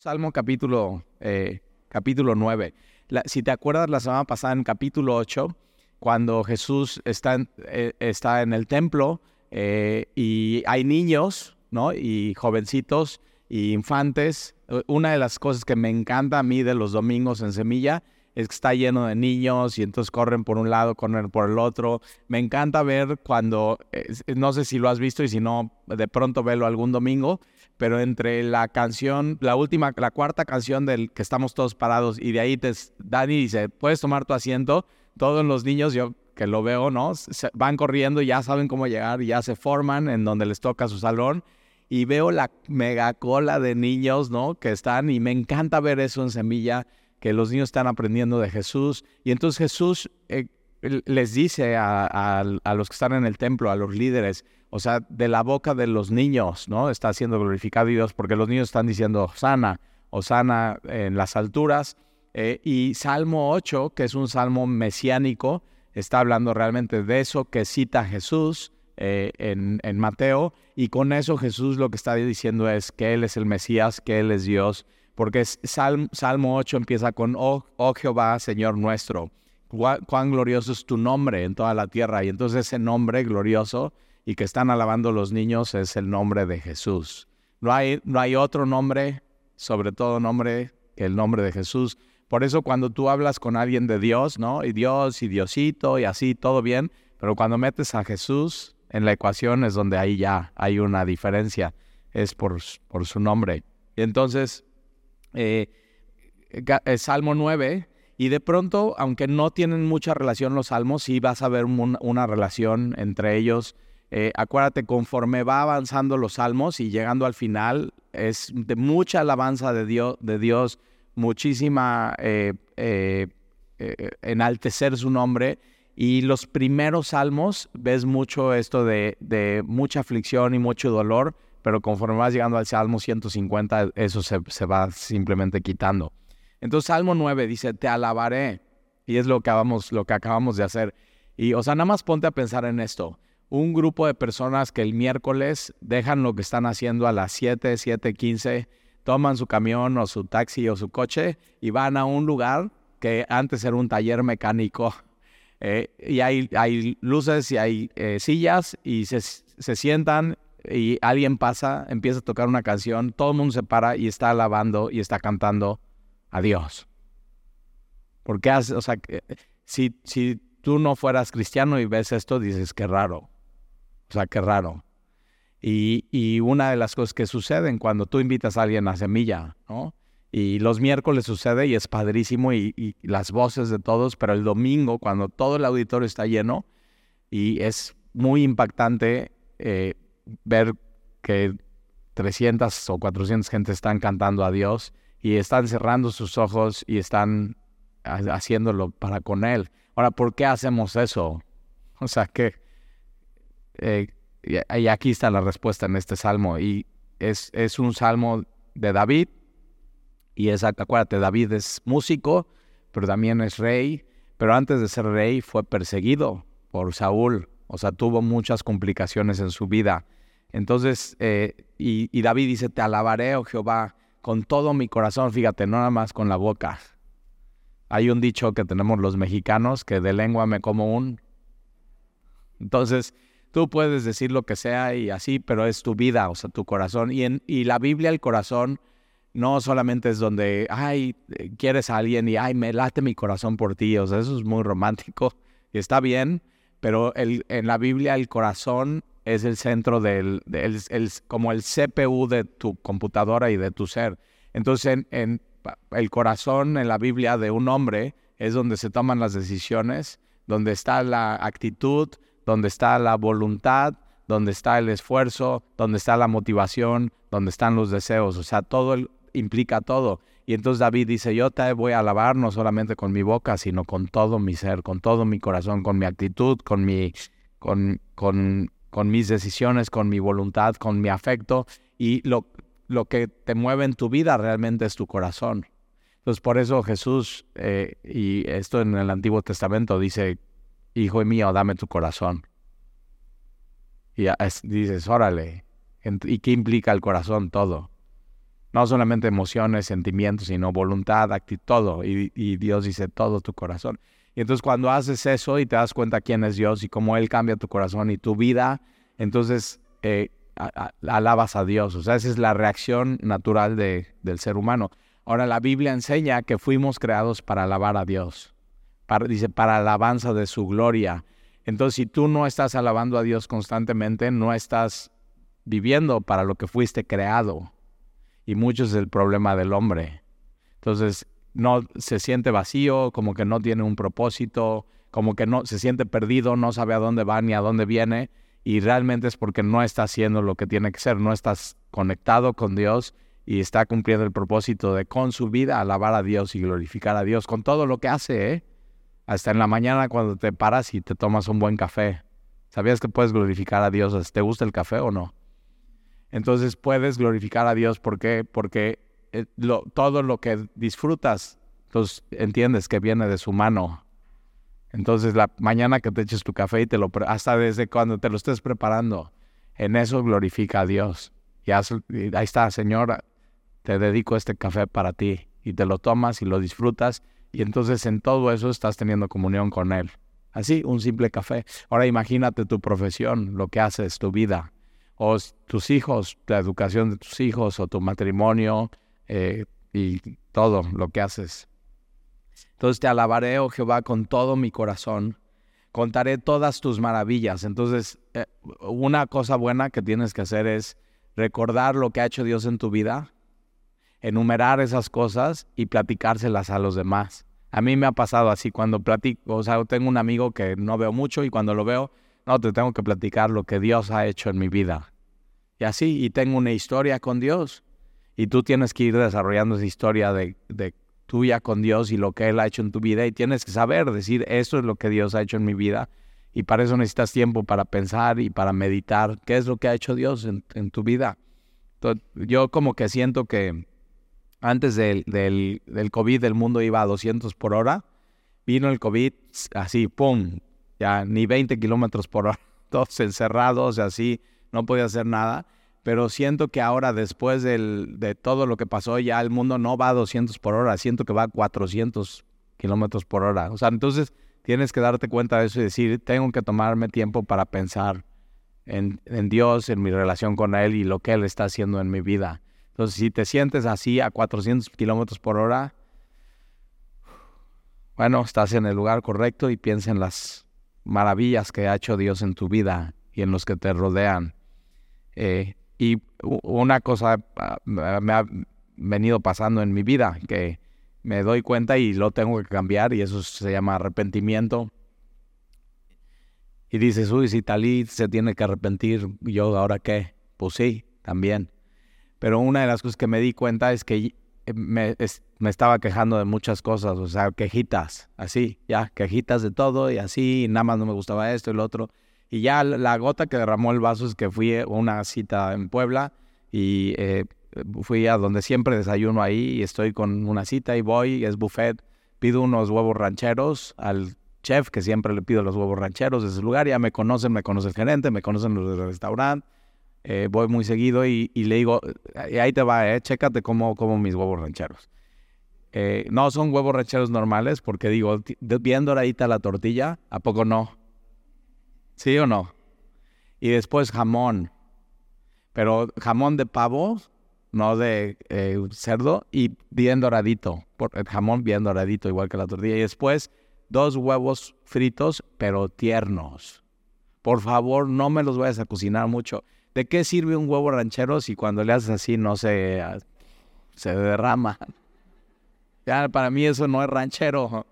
Salmo capítulo, eh, capítulo 9. si te acuerdas la semana pasada en capítulo 8, cuando Jesús está en, eh, está en el templo eh, y hay niños, ¿no? Y jovencitos y infantes. Una de las cosas que me encanta a mí de los domingos en Semilla es que está lleno de niños y entonces corren por un lado, corren por el otro. Me encanta ver cuando, no sé si lo has visto y si no, de pronto velo algún domingo, pero entre la canción, la última, la cuarta canción del que estamos todos parados y de ahí te, Dani dice, puedes tomar tu asiento, todos los niños, yo que lo veo, ¿no? van corriendo, ya saben cómo llegar, ya se forman en donde les toca su salón y veo la mega cola de niños, ¿no? Que están y me encanta ver eso en Semilla, que los niños están aprendiendo de Jesús y entonces Jesús eh, les dice a, los que están en el templo, a los líderes, o sea, de la boca de los niños, ¿no? Está siendo glorificado Dios porque los niños están diciendo Osana, Osana en las alturas. Eh, y Salmo 8, que es un salmo mesiánico, está hablando realmente de eso que cita Jesús eh, en, Mateo. Y con eso Jesús lo que está diciendo es que Él es el Mesías, que Él es Dios. Porque Salmo 8 empieza con, oh, oh Jehová, Señor nuestro cuán glorioso es tu nombre en toda la tierra. Y entonces ese nombre glorioso y que están alabando los niños es el nombre de Jesús. No hay, no hay otro nombre, sobre todo nombre, que el nombre de Jesús. Por eso cuando tú hablas con alguien de Dios, ¿no? Y Dios y Diosito y así, todo bien, pero cuando metes a Jesús en la ecuación es donde ahí ya hay una diferencia, es por, por su nombre. Y entonces, eh, eh Salmo 9 y de pronto, aunque no tienen mucha relación los salmos, sí vas a ver una relación entre ellos. Eh, acuérdate, conforme va avanzando los salmos y llegando al final, es de mucha alabanza de Dios, de Dios muchísima enaltecer su nombre. Y los primeros salmos ves mucho esto de, mucha aflicción y mucho dolor, pero conforme vas llegando al Salmo 150, eso se va simplemente quitando. Entonces Salmo 9 dice, te alabaré. Y es lo que, acabamos, lo que acabamos de hacer. Y, o sea, nada más ponte a pensar en esto. Un grupo de personas que el miércoles dejan lo que están haciendo a las 7, 7, 15, toman su camión o su taxi o su coche y van a un lugar que antes era un taller mecánico. Eh, y hay, hay, luces y hay eh, sillas y se, se sientan y alguien pasa, empieza a tocar una canción, todo el mundo se para y está alabando y está cantando a Dios. Porque, o sea, si, si tú no fueras cristiano y ves esto, dices, qué raro. O sea, qué raro. Y, y, una de las cosas que suceden cuando tú invitas a alguien a semilla, ¿no? Y los miércoles sucede y es padrísimo y, y, las voces de todos, pero el domingo, cuando todo el auditorio está lleno, y es muy impactante eh, ver que 300 o 400 gente están cantando a Dios y están cerrando sus ojos y están haciéndolo para con Él. Ahora, ¿por qué hacemos eso? O sea, que... Eh, y aquí está la respuesta en este salmo. Y es, es un salmo de David. Y es, acuérdate, David es músico, pero también es rey. Pero antes de ser rey fue perseguido por Saúl. O sea, tuvo muchas complicaciones en su vida. Entonces, eh, y, y David dice, te alabaré, oh Jehová, con todo mi corazón, fíjate, no nada más con la boca. Hay un dicho que tenemos los mexicanos que de lengua me como un. Entonces, tú puedes decir lo que sea y así, pero es tu vida, o sea, tu corazón. Y, en, y la Biblia, el corazón, no solamente es donde, ay, quieres a alguien y, ay, me late mi corazón por ti, o sea, eso es muy romántico y está bien, pero el, en la Biblia el corazón es el centro del, como el CPU de tu computadora y de tu ser. Entonces, en, el corazón en la Biblia de un hombre es donde se toman las decisiones, donde está la actitud, donde está la voluntad, donde está el esfuerzo, donde está la motivación, donde están los deseos. O sea, todo implica todo. Y entonces David dice, yo te voy a alabar no solamente con mi boca, sino con todo mi ser, con todo mi corazón, con mi actitud, con mi, con, con, con mis decisiones, con mi voluntad, con mi afecto y lo, lo que te mueve en tu vida realmente es tu corazón. Entonces por eso Jesús, eh, y esto en el Antiguo Testamento dice, Hijo mío, dame tu corazón. Y dices, órale, ¿y qué implica el corazón? Todo. No solamente emociones, sentimientos, sino voluntad, actitud, todo. Y Dios dice todo tu corazón. Y entonces cuando haces eso y te das cuenta quién es Dios y cómo Él cambia tu corazón y tu vida, entonces eh, alabas a Dios. O sea, esa es la reacción natural de, del ser humano. Ahora la Biblia enseña que fuimos creados para alabar a Dios. dice, para alabanza de su gloria. Entonces, si tú no estás alabando a Dios constantemente, no estás viviendo para lo que fuiste creado. Y mucho es el problema del hombre. Entonces, no se siente vacío, como que no tiene un propósito, como que no se siente perdido, no sabe a dónde va ni a dónde viene y realmente es porque no está haciendo lo que tiene que ser, no estás conectado con Dios y está cumpliendo el propósito de con su vida alabar a Dios y glorificar a Dios con todo lo que hace, ¿eh? Hasta en la mañana cuando te paras y te tomas un buen café. ¿Sabías que puedes glorificar a Dios? ¿Te gusta el café o no? Entonces puedes glorificar a Dios ¿por qué? porque eh, todo lo que disfrutas, entonces entiendes que viene de su mano. Entonces la mañana que te eches tu café y te lo hasta desde cuando te lo estés preparando, en eso glorifica a Dios. Y, ahí está, Señor, te dedico este café para ti y te lo tomas y lo disfrutas y entonces en todo eso estás teniendo comunión con Él. Así, un simple café. Ahora imagínate tu profesión, lo que haces, tu vida, o tus hijos, la educación de tus hijos, o tu matrimonio, eh, y todo lo que haces. Entonces te alabaré, oh Jehová, con todo mi corazón. Contaré todas tus maravillas. Entonces, eh, una cosa buena que tienes que hacer es recordar lo que ha hecho Dios en tu vida, enumerar esas cosas y platicárselas a los demás. A mí me ha pasado así cuando platico, o sea, tengo un amigo que no veo mucho y cuando lo veo, no, te tengo que platicar lo que Dios ha hecho en mi vida. Y así, y tengo una historia con Dios. Y tú tienes que ir desarrollando esa historia de, tuya con Dios y lo que Él ha hecho en tu vida. Y tienes que saber, decir, esto es lo que Dios ha hecho en mi vida. Y para eso necesitas tiempo para pensar y para meditar qué es lo que ha hecho Dios en, tu vida. yo como que siento que antes del, del, COVID el mundo iba a 200 por hora. Vino el COVID así, ¡pum! Ya ni 20 kilómetros por hora. Todos encerrados, así, no podía hacer nada pero siento que ahora después de todo lo que pasó, ya el mundo no va a 200 por hora, siento que va a 400 kilómetros por hora. O sea, entonces tienes que darte cuenta de eso y decir, tengo que tomarme tiempo para pensar en, en Dios, en mi relación con Él y lo que Él está haciendo en mi vida. Entonces, si te sientes así a 400 kilómetros por hora, bueno, estás en el lugar correcto y piensa en las maravillas que ha hecho Dios en tu vida y en los que te rodean. Eh, y una cosa ah, me ha venido pasando en mi vida que me doy cuenta y lo tengo que cambiar y eso se llama arrepentimiento. Y dices, uy, si Talí se tiene que arrepentir, ¿yo ahora qué? Pues sí, también. Pero una de las cosas que me di cuenta es que me, me estaba quejando de muchas cosas, o sea, quejitas, así, ya, quejitas de todo y así, nada más no me gustaba esto y lo otro. Y ya la gota que derramó el vaso es que fui a una cita en Puebla y eh, fui a donde siempre desayuno ahí y estoy con una cita y voy, es buffet, pido unos huevos rancheros al chef que siempre le pido los huevos rancheros de ese lugar, ya me conocen, me conoce el gerente, me conocen los del restaurante, eh, voy muy seguido y, le digo, ahí te va, eh, chécate cómo como mis huevos rancheros. Eh, no son huevos rancheros normales porque digo, bien doradita la tortilla, ¿a poco no? ¿Sí o no? Y después jamón. Pero jamón de pavo, no de eh, cerdo, y bien doradito. El jamón bien doradito, igual que la tortilla. Y después dos huevos fritos, pero tiernos. Por favor, no me los vayas a cocinar mucho. ¿De qué sirve un huevo ranchero si cuando le haces así no se, se derrama? Ya, para mí eso no es ranchero.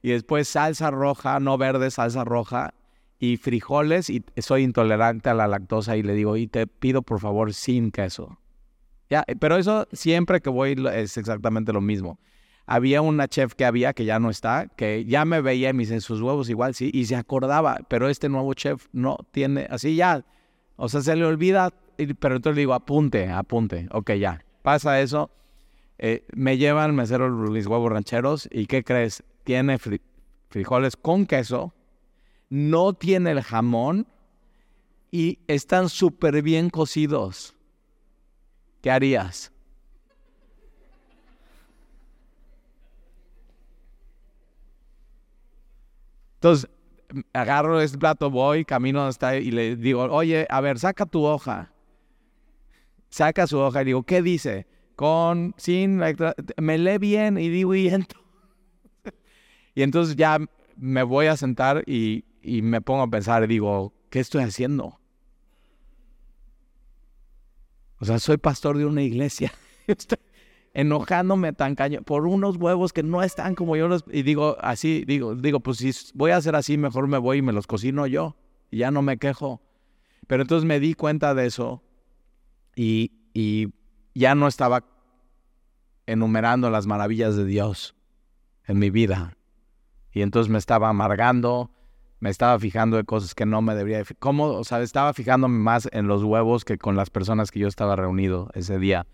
Y después salsa roja, no verde, salsa roja y frijoles y soy intolerante a la lactosa y le digo, y te pido por favor sin queso. Ya, pero eso siempre que voy es exactamente lo mismo. Había una chef que había, que ya no está, que ya me veía y me dice, sus huevos igual, sí, y se acordaba, pero este nuevo chef no tiene, así ya, o sea, se le olvida, pero entonces le digo, apunte, apunte, ok, ya, pasa eso, eh, me llevan, me hicieron mis huevos rancheros, y ¿qué crees? Tiene frijoles con queso, no tiene el jamón y están súper bien cocidos. ¿Qué harías? Entonces, agarro este plato, voy, camino hasta está y le digo, oye, a ver, saca tu hoja. Saca su hoja y digo, ¿qué dice? Con, sin, me lee bien y digo, y entro. Y entonces ya me voy a sentar y y me pongo a pensar y digo, ¿qué estoy haciendo? O sea, soy pastor de una iglesia. Estoy enojándome tan caño por unos huevos que no están como yo los... Y digo, así, digo, digo, pues si voy a hacer así, mejor me voy y me los cocino yo. Y ya no me quejo. Pero entonces me di cuenta de eso y, y ya no estaba enumerando las maravillas de Dios en mi vida. Y entonces me estaba amargando, me estaba fijando de cosas que no me debería. ¿Cómo? O sea, estaba fijándome más en los huevos que con las personas que yo estaba reunido ese día.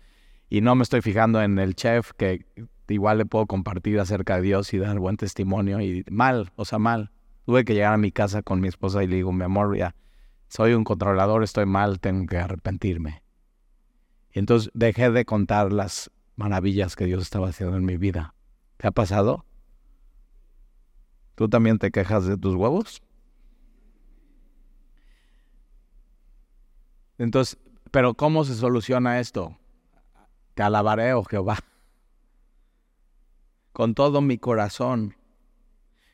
Y no me estoy fijando en el chef que igual le puedo compartir acerca de Dios y dar buen testimonio. Y mal, o sea, mal. Tuve que llegar a mi casa con mi esposa y le digo, mi amor, ya, soy un controlador, estoy mal, tengo que arrepentirme. Y entonces dejé de contar las maravillas que Dios estaba haciendo en mi vida. ¿Qué ha pasado? ¿Tú también te quejas de tus huevos? Entonces, pero ¿cómo se soluciona esto? Te alabaré, oh Jehová, con todo mi corazón.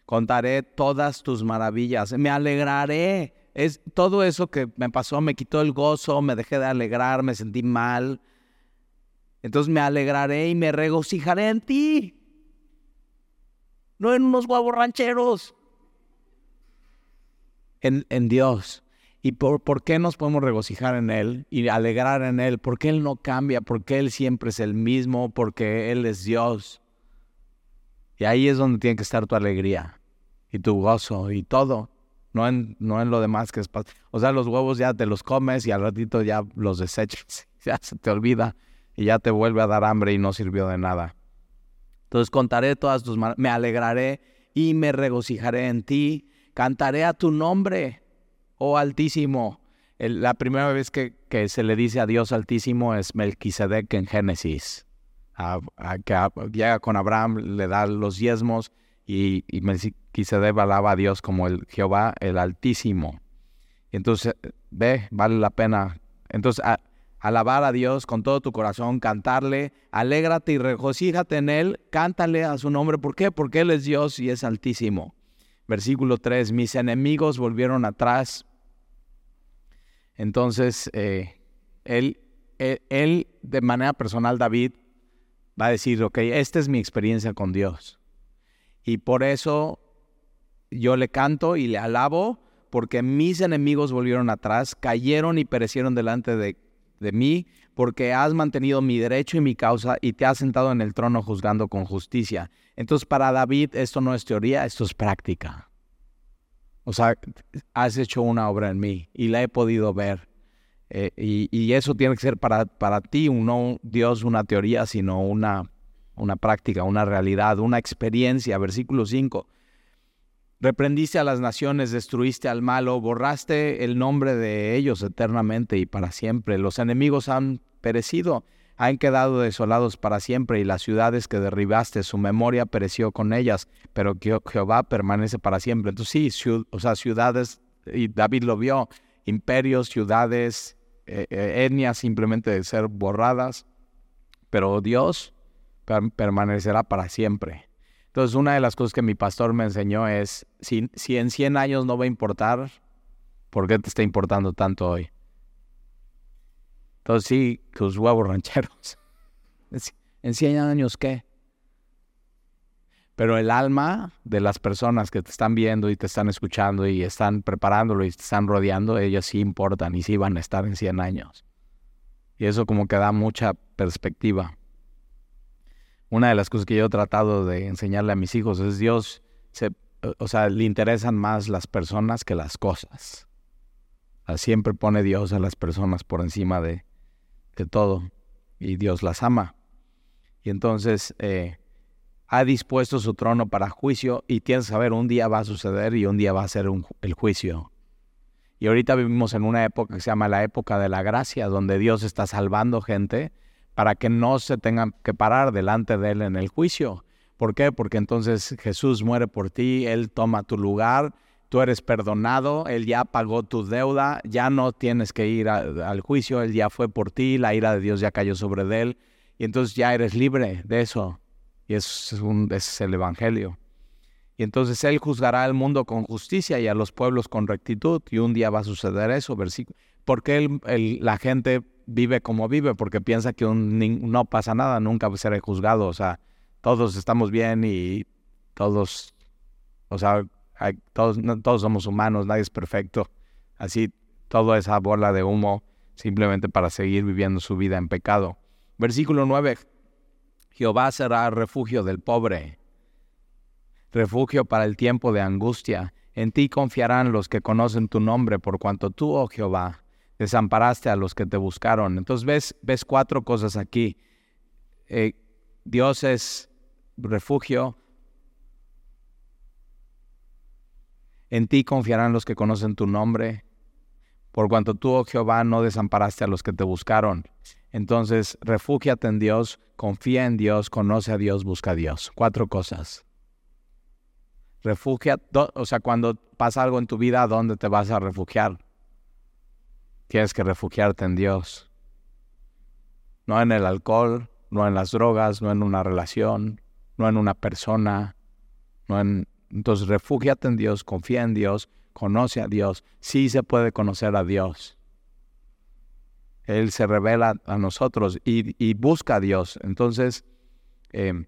Contaré todas tus maravillas. Me alegraré. Es todo eso que me pasó, me quitó el gozo, me dejé de alegrar, me sentí mal. Entonces me alegraré y me regocijaré en ti no en unos huevos rancheros. En, en Dios. ¿Y por, por, qué nos podemos regocijar en Él y alegrar en Él? Porque Él no cambia, porque Él siempre es el mismo, porque Él es Dios. Y ahí es donde tiene que estar tu alegría y tu gozo y todo. No en, no en lo demás que es... O sea, los huevos ya te los comes y al ratito ya los desechas. Ya se te olvida y ya te vuelve a dar hambre y no sirvió de nada. Entonces contaré todas tus me alegraré y me regocijaré en ti, cantaré a tu nombre, oh Altísimo. la primera vez que, se le dice a Dios Altísimo es Melquisedec en Génesis. llega con Abraham, le da los diezmos y, y Melquisedec alaba a Dios como el Jehová, el Altísimo. entonces, ve, vale la pena. Entonces, alabar a Dios con todo tu corazón, cantarle, alégrate y regocíjate en Él, cántale a su nombre. ¿Por qué? Porque Él es Dios y es altísimo. Versículo 3, mis enemigos volvieron atrás. Entonces, eh, él, él, él, de manera personal, David, va a decir, ok, esta es mi experiencia con Dios. Y por eso yo le canto y le alabo, porque mis enemigos volvieron atrás, cayeron y perecieron delante de de mí, porque has mantenido mi derecho y mi causa y te has sentado en el trono juzgando con justicia. Entonces para David esto no es teoría, esto es práctica. O sea, has hecho una obra en mí y la he podido ver. Eh, y, eso tiene que ser para, para ti, no Dios una teoría, sino una, una práctica, una realidad, una experiencia. Versículo 5. Reprendiste a las naciones, destruiste al malo, borraste el nombre de ellos eternamente y para siempre. Los enemigos han perecido, han quedado desolados para siempre y las ciudades que derribaste, su memoria pereció con ellas, pero Jehová permanece para siempre. Entonces sí, o sea, ciudades, y David lo vio, imperios, ciudades, eh, etnias simplemente de ser borradas, pero Dios permanecerá para siempre. Entonces, una de las cosas que mi pastor me enseñó es, si, si en 100 años no va a importar, ¿por qué te está importando tanto hoy? Entonces, sí, tus huevos rancheros. ¿En 100 años qué? Pero el alma de las personas que te están viendo y te están escuchando y están preparándolo y te están rodeando, ellas sí importan y sí van a estar en 100 años. Y eso como que da mucha perspectiva una de las cosas que yo he tratado de enseñarle a mis hijos es Dios, se, o sea, le interesan más las personas que las cosas. siempre pone Dios a las personas por encima de, de todo y Dios las ama. Y entonces eh, ha dispuesto su trono para juicio y tienes que saber, un día va a suceder y un día va a ser el juicio. Y ahorita vivimos en una época que se llama la época de la gracia, donde Dios está salvando gente para que no se tengan que parar delante de Él en el juicio. ¿Por qué? Porque entonces Jesús muere por ti, Él toma tu lugar, tú eres perdonado, Él ya pagó tu deuda, ya no tienes que ir al juicio, Él ya fue por ti, la ira de Dios ya cayó sobre Él, y entonces ya eres libre de eso. Y es, un, es el Evangelio. Y entonces Él juzgará al mundo con justicia y a los pueblos con rectitud. Y un día va a suceder eso. Versículo. Porque la gente vive como vive? Porque piensa que no pasa nada, nunca seré juzgado. O sea, todos estamos bien y todos, o sea, todos, todos somos humanos, nadie es perfecto. Así, toda esa bola de humo simplemente para seguir viviendo su vida en pecado. Versículo 9. Jehová será refugio del pobre refugio para el tiempo de angustia. En ti confiarán los que conocen tu nombre, por cuanto tú, oh Jehová, desamparaste a los que te buscaron. Entonces ves, ves cuatro cosas aquí. Eh, Dios es refugio. En ti confiarán los que conocen tu nombre, por cuanto tú, oh Jehová, no desamparaste a los que te buscaron. Entonces, refúgiate en Dios, confía en Dios, conoce a Dios, busca a Dios. Cuatro cosas. Refugia, o sea, cuando pasa algo en tu vida, ¿a dónde te vas a refugiar? Tienes que refugiarte en Dios. No en el alcohol, no en las drogas, no en una relación, no en una persona, no en... Entonces, refúgiate en Dios, confía en Dios, conoce a Dios. Sí se puede conocer a Dios. Él se revela a nosotros y, busca a Dios. Entonces, eh,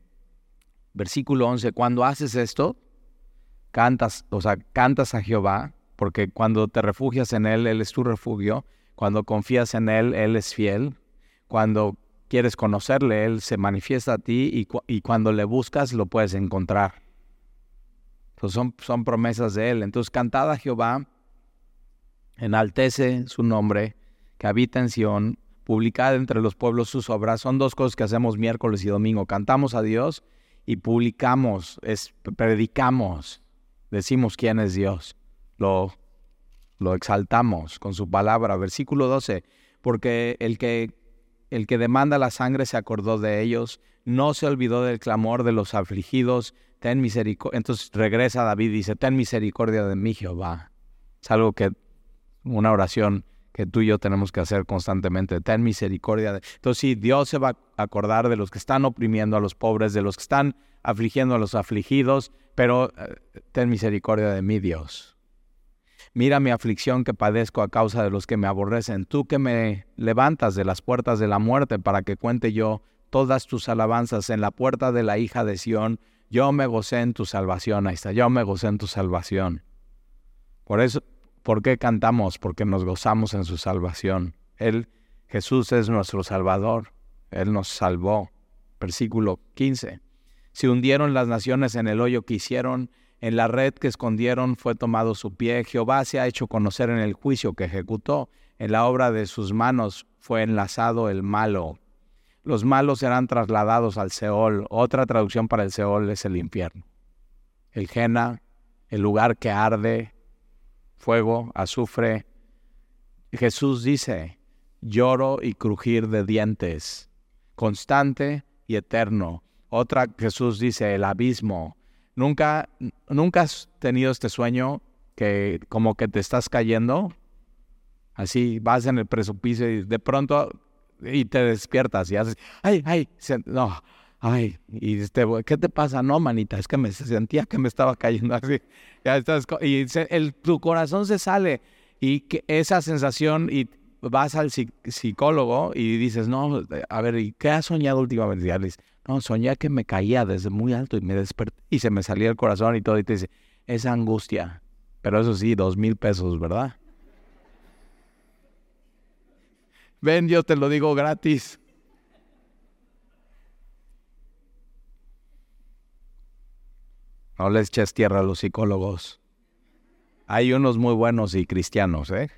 versículo 11, cuando haces esto, cantas, o sea, cantas a Jehová, porque cuando te refugias en Él, Él es tu refugio. Cuando confías en Él, Él es fiel. Cuando quieres conocerle, Él se manifiesta a ti y, cuando le buscas, lo puedes encontrar. Entonces son, promesas de Él. Entonces, cantad a Jehová, enaltece su nombre, que habita en Sión, publicad entre los pueblos sus obras. Son dos cosas que hacemos miércoles y domingo. Cantamos a Dios y publicamos, es, predicamos decimos quién es Dios, lo, lo exaltamos con su palabra. Versículo 12, porque el que, el que demanda la sangre se acordó de ellos, no se olvidó del clamor de los afligidos, ten misericordia. Entonces regresa David y dice, ten misericordia de mí, Jehová. Es algo que, una oración que tú y yo tenemos que hacer constantemente. Ten misericordia. De... Entonces sí, Dios se va a acordar de los que están oprimiendo a los pobres, de los que están afligiendo a los afligidos, pero eh, ten misericordia de mí, Dios. Mira mi aflicción que padezco a causa de los que me aborrecen, tú que me levantas de las puertas de la muerte para que cuente yo todas tus alabanzas en la puerta de la hija de Sión, yo me gocé en tu salvación, ahí está, yo me gocé en tu salvación. Por eso, ¿por qué cantamos? Porque nos gozamos en su salvación. Él, Jesús es nuestro Salvador, Él nos salvó. Versículo 15. Se hundieron las naciones en el hoyo que hicieron, en la red que escondieron fue tomado su pie. Jehová se ha hecho conocer en el juicio que ejecutó. En la obra de sus manos fue enlazado el malo. Los malos serán trasladados al Seol. Otra traducción para el Seol es el infierno. El Jena, el lugar que arde, fuego, azufre. Jesús dice, lloro y crujir de dientes, constante y eterno otra, Jesús dice, el abismo. ¿Nunca, ¿Nunca has tenido este sueño que como que te estás cayendo? Así vas en el precipicio y de pronto y te despiertas y haces, ay, ay, no, ay, y este, ¿qué te pasa? No, manita, es que me sentía que me estaba cayendo así. Ya estás, y el, tu corazón se sale y que esa sensación y vas al psicólogo y dices, no, a ver, ¿y qué has soñado últimamente? Y no, soñé que me caía desde muy alto y me desperté y se me salía el corazón y todo. Y te dice, esa angustia. Pero eso sí, dos mil pesos, ¿verdad? Ven, yo te lo digo gratis. No les eches tierra a los psicólogos. Hay unos muy buenos y cristianos, ¿eh?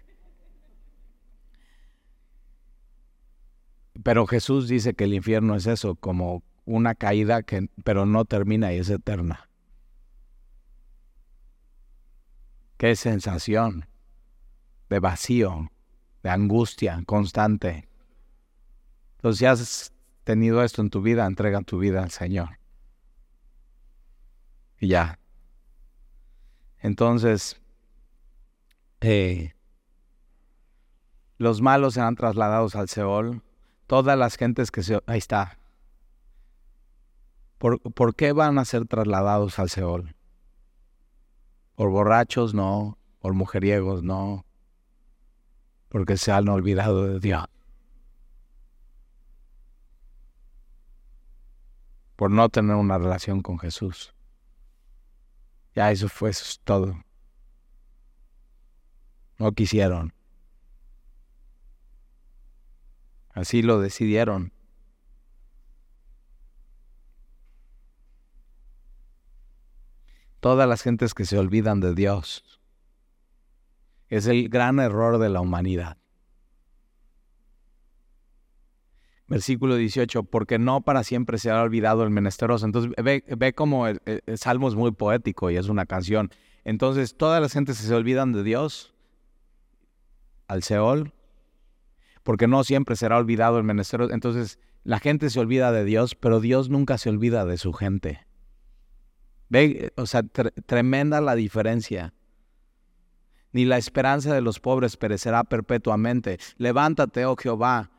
Pero Jesús dice que el infierno es eso, como una caída que pero no termina y es eterna. Qué sensación de vacío, de angustia constante. Entonces, si has tenido esto en tu vida, entrega tu vida al Señor. Y ya. Entonces, eh, los malos serán trasladados al Seol. Todas las gentes que se... Ahí está. ¿Por, ¿Por qué van a ser trasladados al Seol? Por borrachos, no. Por mujeriegos, no. Porque se han olvidado de Dios. Por no tener una relación con Jesús. Ya eso fue eso es todo. No quisieron. Así lo decidieron. Todas las gentes que se olvidan de Dios es el gran error de la humanidad. Versículo 18, porque no para siempre se olvidado el menesteroso. Entonces ve, ve como el, el, salmo es muy poético y es una canción. Entonces todas las gentes se olvidan de Dios al Seol, porque no siempre será olvidado el menesteroso. Entonces la gente se olvida de Dios, pero Dios nunca se olvida de su gente. Ve, o sea, tre tremenda la diferencia. Ni la esperanza de los pobres perecerá perpetuamente. Levántate, oh Jehová,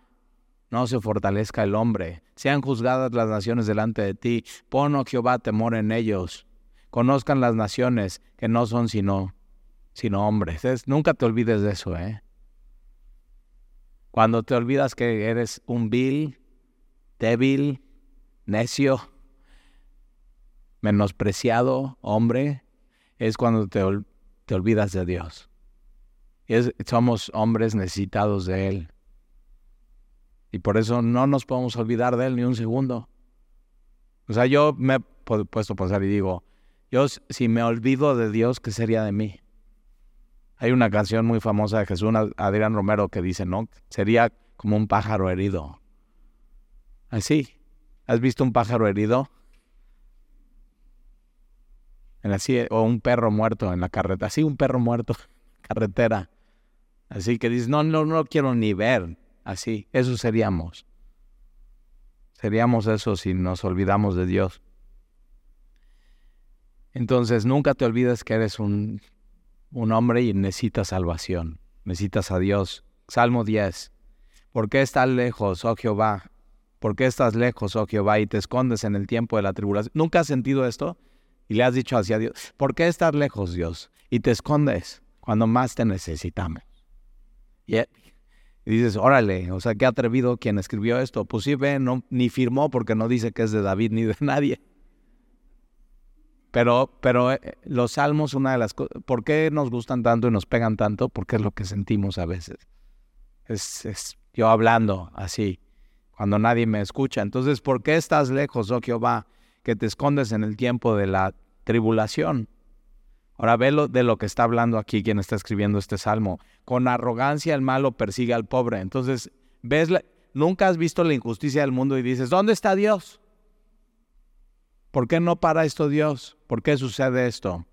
no se fortalezca el hombre. Sean juzgadas las naciones delante de ti. Pon, oh Jehová, temor en ellos. Conozcan las naciones que no son sino, sino hombres. Es, nunca te olvides de eso, ¿eh? Cuando te olvidas que eres un vil, débil, necio, menospreciado hombre, es cuando te, te olvidas de Dios. Es, somos hombres necesitados de Él. Y por eso no nos podemos olvidar de Él ni un segundo. O sea, yo me he puesto a pensar y digo, yo si me olvido de Dios, ¿qué sería de mí? Hay una canción muy famosa de Jesús, Adrián Romero, que dice, ¿no? Sería como un pájaro herido. Así. ¿Has visto un pájaro herido? En así, o un perro muerto en la carretera. Así, un perro muerto carretera. Así que dices, no, no, no quiero ni ver. Así, eso seríamos. Seríamos eso si nos olvidamos de Dios. Entonces, nunca te olvides que eres un, un hombre y necesitas salvación. Necesitas a Dios. Salmo 10. ¿Por qué estás lejos, oh Jehová? ¿Por qué estás lejos, oh Jehová, y te escondes en el tiempo de la tribulación? ¿Nunca has sentido esto? Y le has dicho hacia Dios, ¿por qué estás lejos, Dios? Y te escondes cuando más te necesitamos. Y, dices, órale, o sea, qué atrevido quien escribió esto. Pues sí, ve, no, ni firmó porque no dice que es de David ni de nadie. Pero, pero eh, los salmos, una de las cosas, ¿por qué nos gustan tanto y nos pegan tanto? Porque es lo que sentimos a veces. Es, es yo hablando así, cuando nadie me escucha. Entonces, ¿por qué estás lejos, oh Jehová, que te escondes en el tiempo de la tribulación? Ahora ve de lo que está hablando aquí quien está escribiendo este salmo. Con arrogancia el malo persigue al pobre. Entonces, ves, nunca has visto la injusticia del mundo y dices, ¿dónde está Dios? ¿Por qué no para esto Dios? ¿Por qué sucede esto?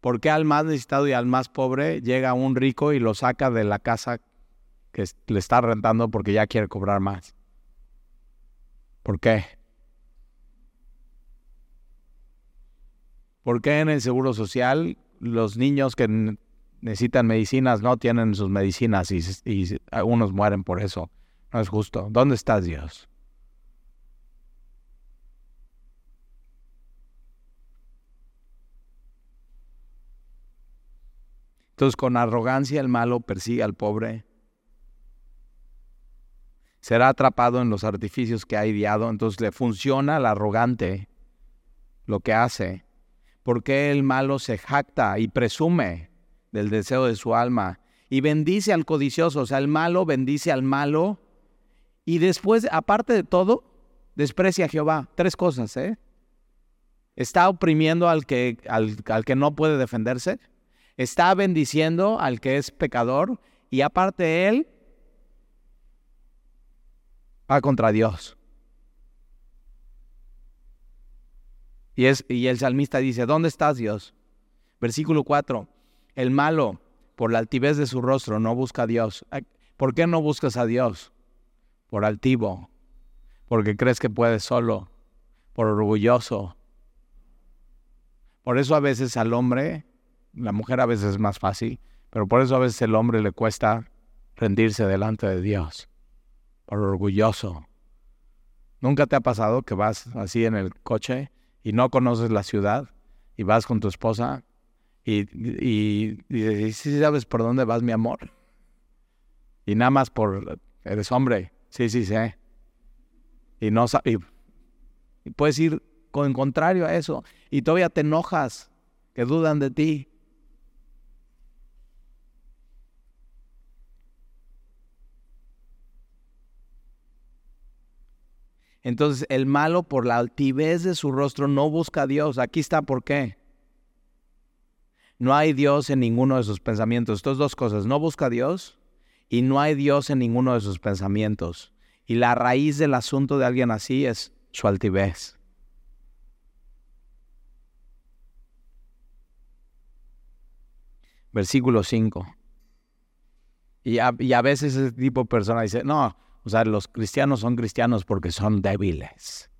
¿Por qué al más necesitado y al más pobre llega un rico y lo saca de la casa que le está rentando porque ya quiere cobrar más? ¿Por qué? ¿Por qué en el Seguro Social los niños que necesitan medicinas no tienen sus medicinas y, y unos mueren por eso? No es justo. ¿Dónde está Dios? Entonces con arrogancia el malo persigue al pobre. Será atrapado en los artificios que ha ideado. Entonces le funciona al arrogante lo que hace. Porque el malo se jacta y presume del deseo de su alma y bendice al codicioso. O sea, el malo bendice al malo y después, aparte de todo, desprecia a Jehová. Tres cosas, ¿eh? Está oprimiendo al que, al, que no puede defenderse está bendiciendo al que es pecador y aparte él va contra Dios. Y, el salmista dice, ¿dónde estás Dios? Versículo 4, el malo por la altivez de su rostro no busca a Dios. ¿Por qué no buscas a Dios? Por altivo, porque crees que puedes solo, por orgulloso, Por eso a veces al hombre, la mujer a veces es más fácil, pero por eso a veces el hombre le cuesta rendirse delante de Dios, por orgulloso. ¿Nunca te ha pasado que vas así en el coche y no conoces la ciudad y vas con tu esposa y, y, ¿sí sabes por dónde vas, mi amor? Y nada más por, eres hombre, sí, sí, sí. Y no y, y puedes ir con contrario a eso y todavía te enojas, que dudan de ti. Entonces el malo por la altivez de su rostro no busca a Dios. Aquí está por qué. No hay Dios en ninguno de sus pensamientos. Estas dos cosas. No busca a Dios y no hay Dios en ninguno de sus pensamientos. Y la raíz del asunto de alguien así es su altivez. Versículo 5. Y a, y a veces ese tipo de persona dice, no, o sea, los cristianos son cristianos porque son débiles.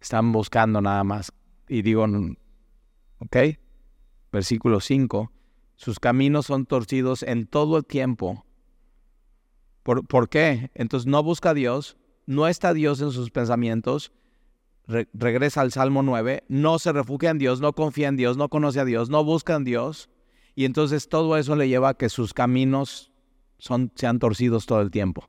Están buscando nada más. Y digo, ¿ok? Versículo 5. Sus caminos son torcidos en todo el tiempo. ¿Por, ¿por qué? Entonces no busca a Dios, no está Dios en sus pensamientos. regresa al Salmo 9, no se refugia en Dios, no confía en Dios, no conoce a Dios, no busca en Dios. Y entonces todo eso le lleva a que sus caminos son, sean torcidos todo el tiempo.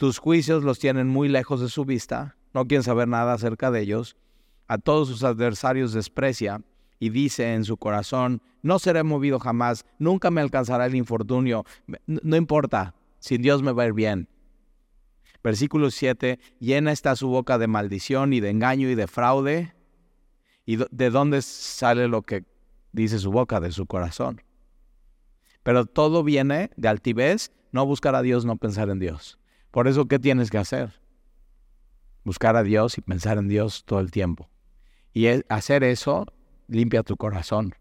Tus juicios los tienen muy lejos de su vista, no quieren saber nada acerca de ellos. A todos sus adversarios desprecia y dice en su corazón, no seré movido jamás, nunca me alcanzará el infortunio, no importa, sin Dios me va a ir bien. Versículo 7, llena está su boca de maldición y de engaño y de fraude. ¿Y de dónde sale lo que dice su boca? De su corazón. Pero todo viene de altivez, no buscar a Dios, no pensar en Dios. Por eso, ¿qué tienes que hacer? Buscar a Dios y pensar en Dios todo el tiempo. Y hacer eso limpia tu corazón.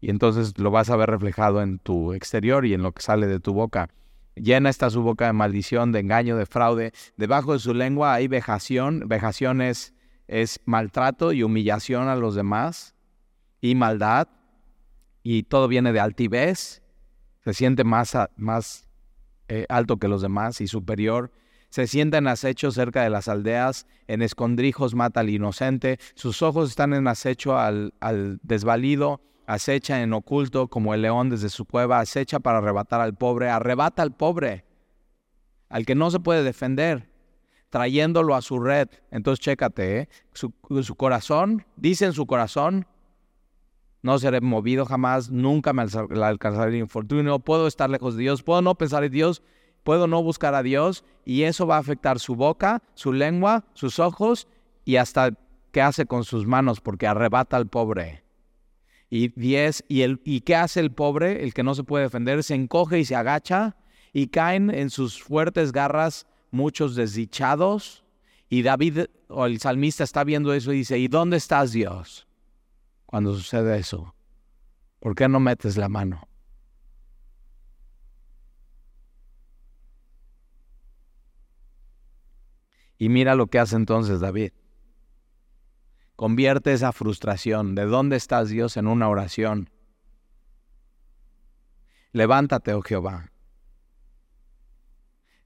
Y entonces lo vas a ver reflejado en tu exterior y en lo que sale de tu boca. Llena está su boca de maldición, de engaño, de fraude. Debajo de su lengua hay vejación. Vejación es, maltrato y humillación a los demás y maldad. Y todo viene de altivez. Se siente más, más eh, alto que los demás y superior. Se sienta en acecho cerca de las aldeas, en escondrijos mata al inocente, sus ojos están en acecho al, al desvalido, acecha en oculto como el león desde su cueva, acecha para arrebatar al pobre, arrebata al pobre, al que no se puede defender, trayéndolo a su red. Entonces chécate, ¿eh? su, su corazón, dice en su corazón, no seré movido jamás, nunca me alcanzaré el infortunio, puedo estar lejos de Dios, puedo no pensar en Dios, puedo no buscar a Dios y eso va a afectar su boca, su lengua, sus ojos y hasta qué hace con sus manos porque arrebata al pobre. Y diez, y, el, ¿y qué hace el pobre, el que no se puede defender? Se encoge y se agacha y caen en sus fuertes garras muchos desdichados. Y David o el salmista está viendo eso y dice, ¿y dónde estás Dios? Cuando sucede eso? ¿Por qué no metes la mano? Y mira lo que hace entonces David. Convierte esa frustración de dónde estás Dios en una oración. Levántate, oh Jehová,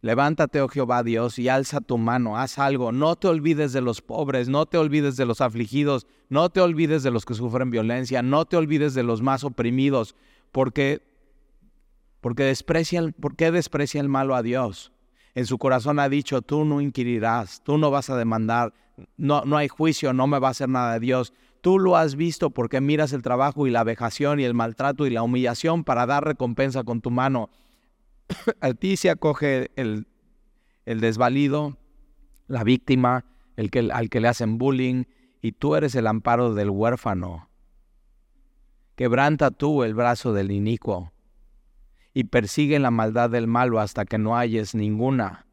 Levántate, oh Jehová Dios, y alza tu mano, haz algo. No te olvides de los pobres, no te olvides de los afligidos, no te olvides de los que sufren violencia, no te olvides de los más oprimidos, porque, porque desprecia, ¿por qué desprecia el malo a Dios? En su corazón ha dicho, tú no inquirirás, tú no vas a demandar, no, no hay juicio, no me va a hacer nada de Dios. Tú lo has visto porque miras el trabajo y la vejación y el maltrato y la humillación para dar recompensa con tu mano. A ti se acoge el, desvalido, la víctima, el que, al que le hacen bullying, y tú eres el amparo del huérfano. Quebranta tú el brazo del inicuo y persigue la maldad del malo hasta que no hayes ninguna.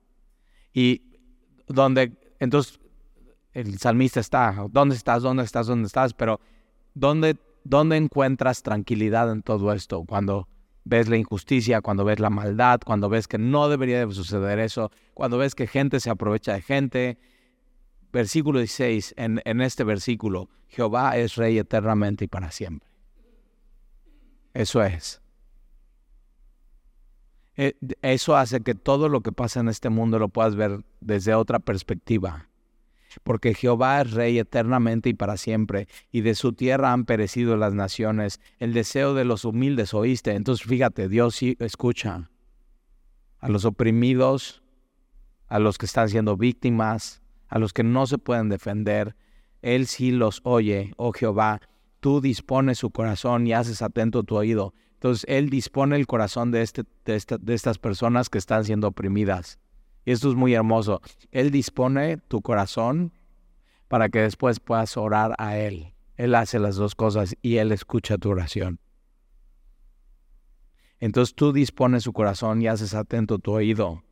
Y donde, entonces, el salmista está, ¿dónde estás? ¿Dónde estás? ¿Dónde estás? Pero, ¿dónde, dónde encuentras tranquilidad en todo esto? Cuando ves la injusticia, cuando ves la maldad, cuando ves que no debería de suceder eso, cuando ves que gente se aprovecha de gente. versículo 16, en, en este versículo, Jehová es rey eternamente y para siempre. Eso es. Eh, eso hace que todo lo que pasa en este mundo lo puedas ver desde otra perspectiva. Porque Jehová es rey eternamente y para siempre, y de su tierra han perecido las naciones. El deseo de los humildes oíste. Entonces fíjate, Dios sí escucha a los oprimidos, a los que están siendo víctimas, a los que no se pueden defender. Él sí los oye, oh Jehová. Tú dispones su corazón y haces atento tu oído. Entonces Él dispone el corazón de, este, de, estas personas que están siendo oprimidas. Y esto es muy hermoso. Él dispone tu corazón para que después puedas orar a Él. Él hace las dos cosas y Él escucha tu oración. Entonces tú dispones su corazón y haces atento tu oído.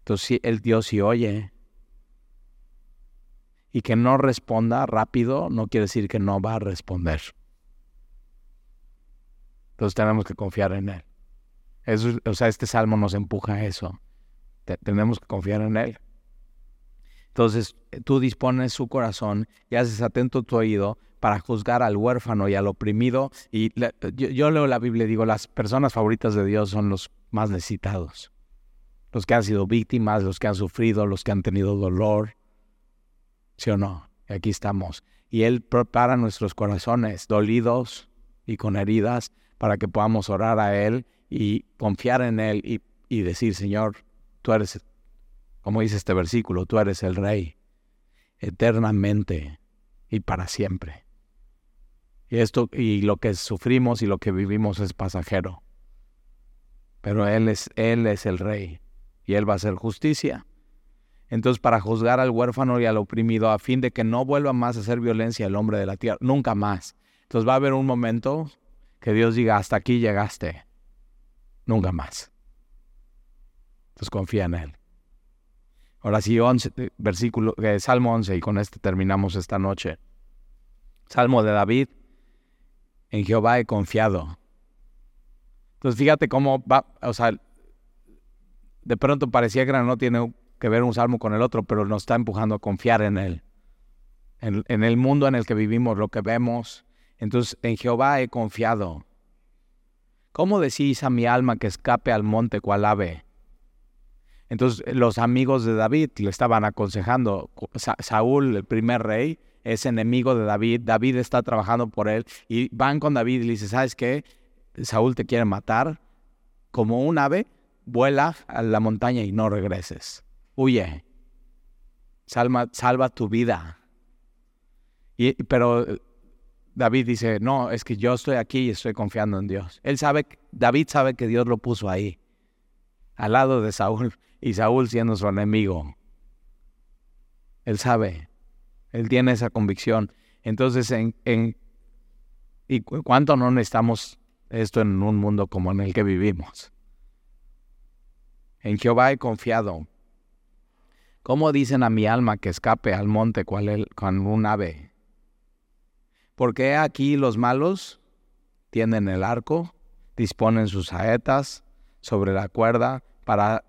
Entonces el Dios sí oye. Y que no responda rápido no quiere decir que no va a responder. Entonces tenemos que confiar en Él. O sea, este salmo nos empuja a eso. Tenemos que confiar en Él. Entonces tú dispones su corazón y haces atento tu oído para juzgar al huérfano y al oprimido. Y yo, leo la Biblia y digo, las personas favoritas de Dios son los más necesitados. Los que han sido víctimas, los que han sufrido, los que han tenido dolor. ¿Sí o no? Aquí estamos. Y Él prepara nuestros corazones dolidos y con heridas para que podamos orar a Él y confiar en Él y decir, Señor, tú eres, como dice este versículo, tú eres el Rey, eternamente y para siempre. Y esto y lo que sufrimos y lo que vivimos es pasajero. Pero él es él es el rey y él va a hacer justicia. Entonces, para juzgar al huérfano y al oprimido a fin de que no vuelva más a hacer violencia el hombre de la tierra, nunca más. Entonces va a haber un momento que Dios diga, hasta aquí llegaste, nunca más. Entonces confía en Él. Ahora sí, 11, eh, versículo, eh, Salmo 11, y con este terminamos esta noche. Salmo de David, en Jehová he confiado. Entonces fíjate cómo va, o sea, de pronto parecía que no tiene que ver un salmo con el otro, pero nos está empujando a confiar en Él. en el mundo en el que vivimos, lo que vemos, entonces, en Jehová he confiado. ¿Cómo decís a mi alma que escape al monte cual ave? Entonces, los amigos de David le estaban aconsejando. Saúl, el primer rey, es enemigo de David. David está trabajando por él. Y van con David y le dicen, ¿sabes qué? Saúl te quiere matar. Como un ave, vuela a la montaña y no regreses. Huye. Salva, salva tu vida. Y, pero David dice, no, es que yo estoy aquí y estoy confiando en Dios. Él sabe, David sabe que Dios lo puso ahí, al lado de Saúl, y Saúl siendo su enemigo. Él sabe, él tiene esa convicción. Entonces, en, ¿y cuánto no necesitamos esto en un mundo como en el que vivimos? En Jehová he confiado. ¿Cómo dicen a mi alma que escape al monte cual con un ave? Porque aquí los malos tienen el arco, disponen sus saetas sobre la cuerda para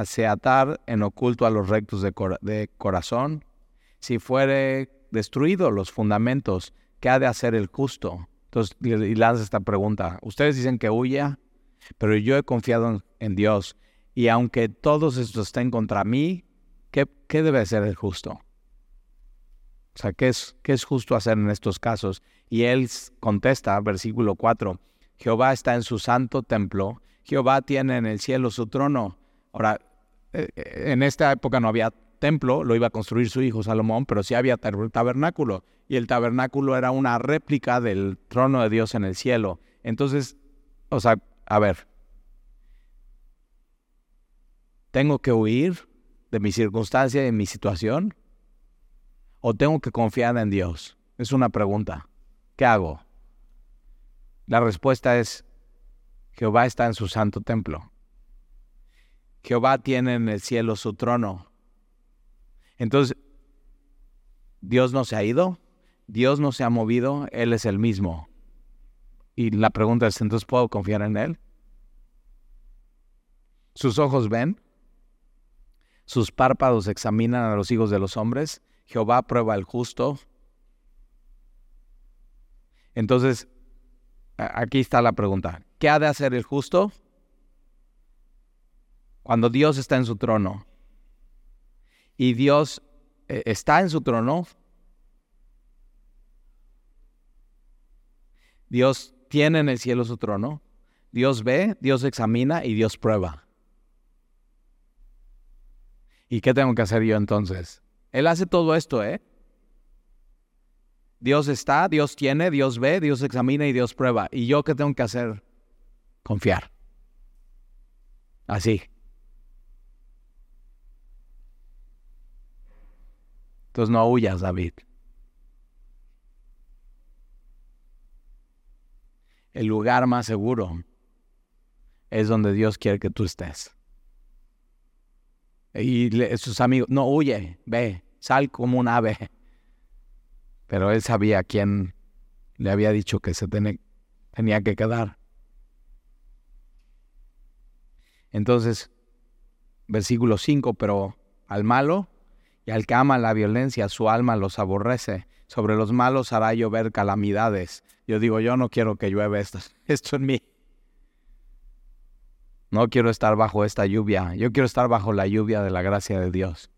aseatar en oculto a los rectos de, corazón. Si fuere destruido los fundamentos, ¿qué ha de hacer el justo? Entonces, y lanza esta pregunta. Ustedes dicen que huya, pero yo he confiado en, Dios. Y aunque todos estos estén contra mí, ¿qué, ¿qué debe hacer el justo? O sea, ¿qué es, ¿qué es justo hacer en estos casos? Y él contesta, versículo 4, Jehová está en su santo templo, Jehová tiene en el cielo su trono. Ahora, en esta época no había templo, lo iba a construir su hijo Salomón, pero sí había tabernáculo. Y el tabernáculo era una réplica del trono de Dios en el cielo. Entonces, o sea, a ver, ¿tengo que huir de mi circunstancia y de mi situación? o tengo que confiar en Dios? Es una pregunta. ¿Qué hago? La respuesta es, Jehová está en su santo templo. Jehová tiene en el cielo su trono. Entonces, Dios no se ha ido, Dios no se ha movido, Él es el mismo. Y la pregunta es, entonces, ¿puedo confiar en Él? ¿Sus ojos ven? sus párpados examinan a los hijos de los hombres, Jehová prueba al justo. Entonces, aquí está la pregunta. ¿Qué ha de hacer el justo? Cuando Dios está en su trono y Dios eh, está en su trono, Dios tiene en el cielo su trono, Dios ve, Dios examina y Dios prueba. ¿Y qué tengo que hacer yo entonces? Él hace todo esto, ¿eh? Dios está, Dios tiene, Dios ve, Dios examina y Dios prueba. ¿Y yo qué tengo que hacer? Confiar. Así. Entonces no huyas, David. El lugar más seguro es donde Dios quiere que tú estés. Y sus amigos, no huye, ve, sal como un ave. Pero él sabía quién le había dicho que se tenía que quedar. Entonces, versículo 5, pero al malo y al que ama la violencia, su alma los aborrece. Sobre los malos hará llover calamidades. Yo digo, yo no quiero que llueva esto, esto en mí. No quiero estar bajo esta lluvia. Yo quiero estar bajo la lluvia de la gracia de Dios.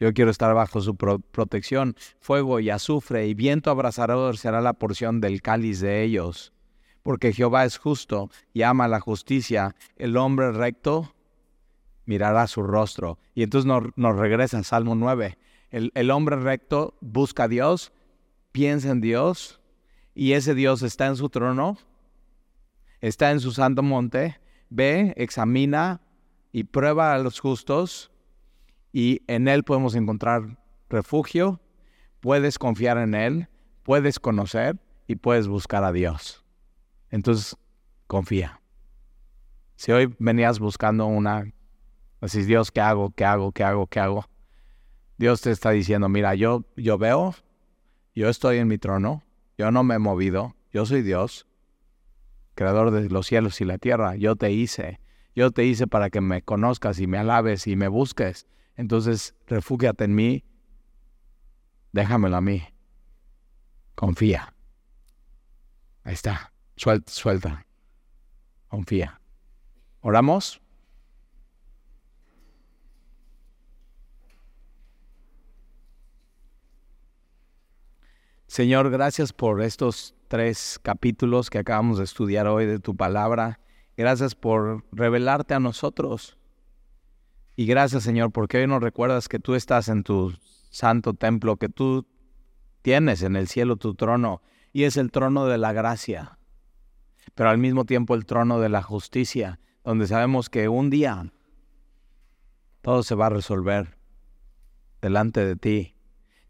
Yo quiero estar bajo su protección. Fuego y azufre y viento abrasador será la porción del cáliz de ellos. Porque Jehová es justo y ama la justicia. El hombre recto mirará su rostro. Y entonces nos, regresa en Salmo 9. El, el hombre recto busca a Dios, piensa en Dios, y ese Dios está en su trono, está en su santo monte, ve, examina y prueba a los justos, y en Él podemos encontrar refugio, puedes confiar en Él, puedes conocer y puedes buscar a Dios. Entonces, confía. Si hoy venías buscando una Así, Dios, ¿qué hago? ¿Qué hago? ¿Qué hago? ¿Qué hago? Dios te está diciendo, mira, yo, yo veo, yo estoy en mi trono, yo no me he movido, yo soy Dios, creador de los cielos y la tierra, yo te hice, yo te hice para que me conozcas y me alabes y me busques. Entonces, refúgiate en mí, déjamelo a mí, confía. Ahí está, suelta, suelta, confía. ¿Oramos? Señor, gracias por estos tres capítulos que acabamos de estudiar hoy de tu palabra. Gracias por revelarte a nosotros. Y gracias, Señor, porque hoy nos recuerdas que tú estás en tu santo templo, que tú tienes en el cielo tu trono, y es el trono de la gracia, pero al mismo tiempo el trono de la justicia, donde sabemos que un día todo se va a resolver delante de ti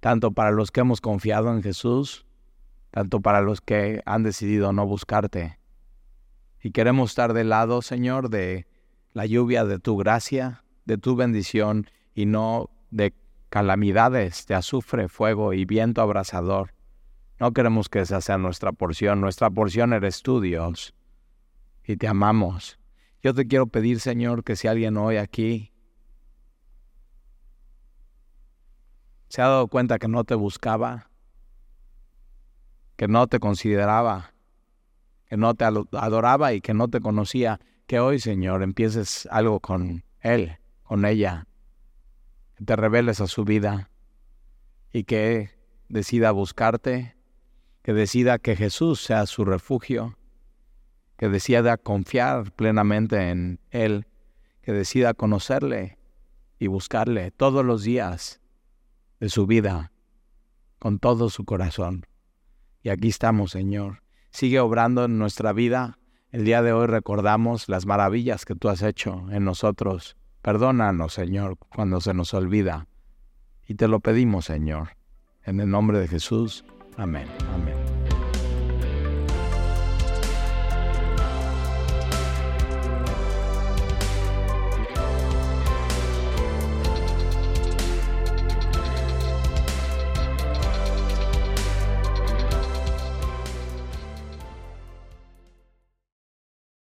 tanto para los que hemos confiado en Jesús, tanto para los que han decidido no buscarte. Y queremos estar del lado, Señor, de la lluvia de tu gracia, de tu bendición y no de calamidades, de azufre, fuego y viento abrasador. No queremos que esa sea nuestra porción. Nuestra porción eres tú, Dios. Y te amamos. Yo te quiero pedir, Señor, que si alguien hoy aquí se ha dado cuenta que no te buscaba, que no te consideraba, que no te adoraba y que no te conocía, que hoy, Señor, empieces algo con Él, con ella, que te reveles a su vida y que decida buscarte, que decida que Jesús sea su refugio, que decida confiar plenamente en Él, que decida conocerle y buscarle todos los días de su vida con todo su corazón. Y aquí estamos, Señor. Sigue obrando en nuestra vida. El día de hoy recordamos las maravillas que tú has hecho en nosotros. Perdónanos, Señor, cuando se nos olvida. Y te lo pedimos, Señor. En el nombre de Jesús. Amén.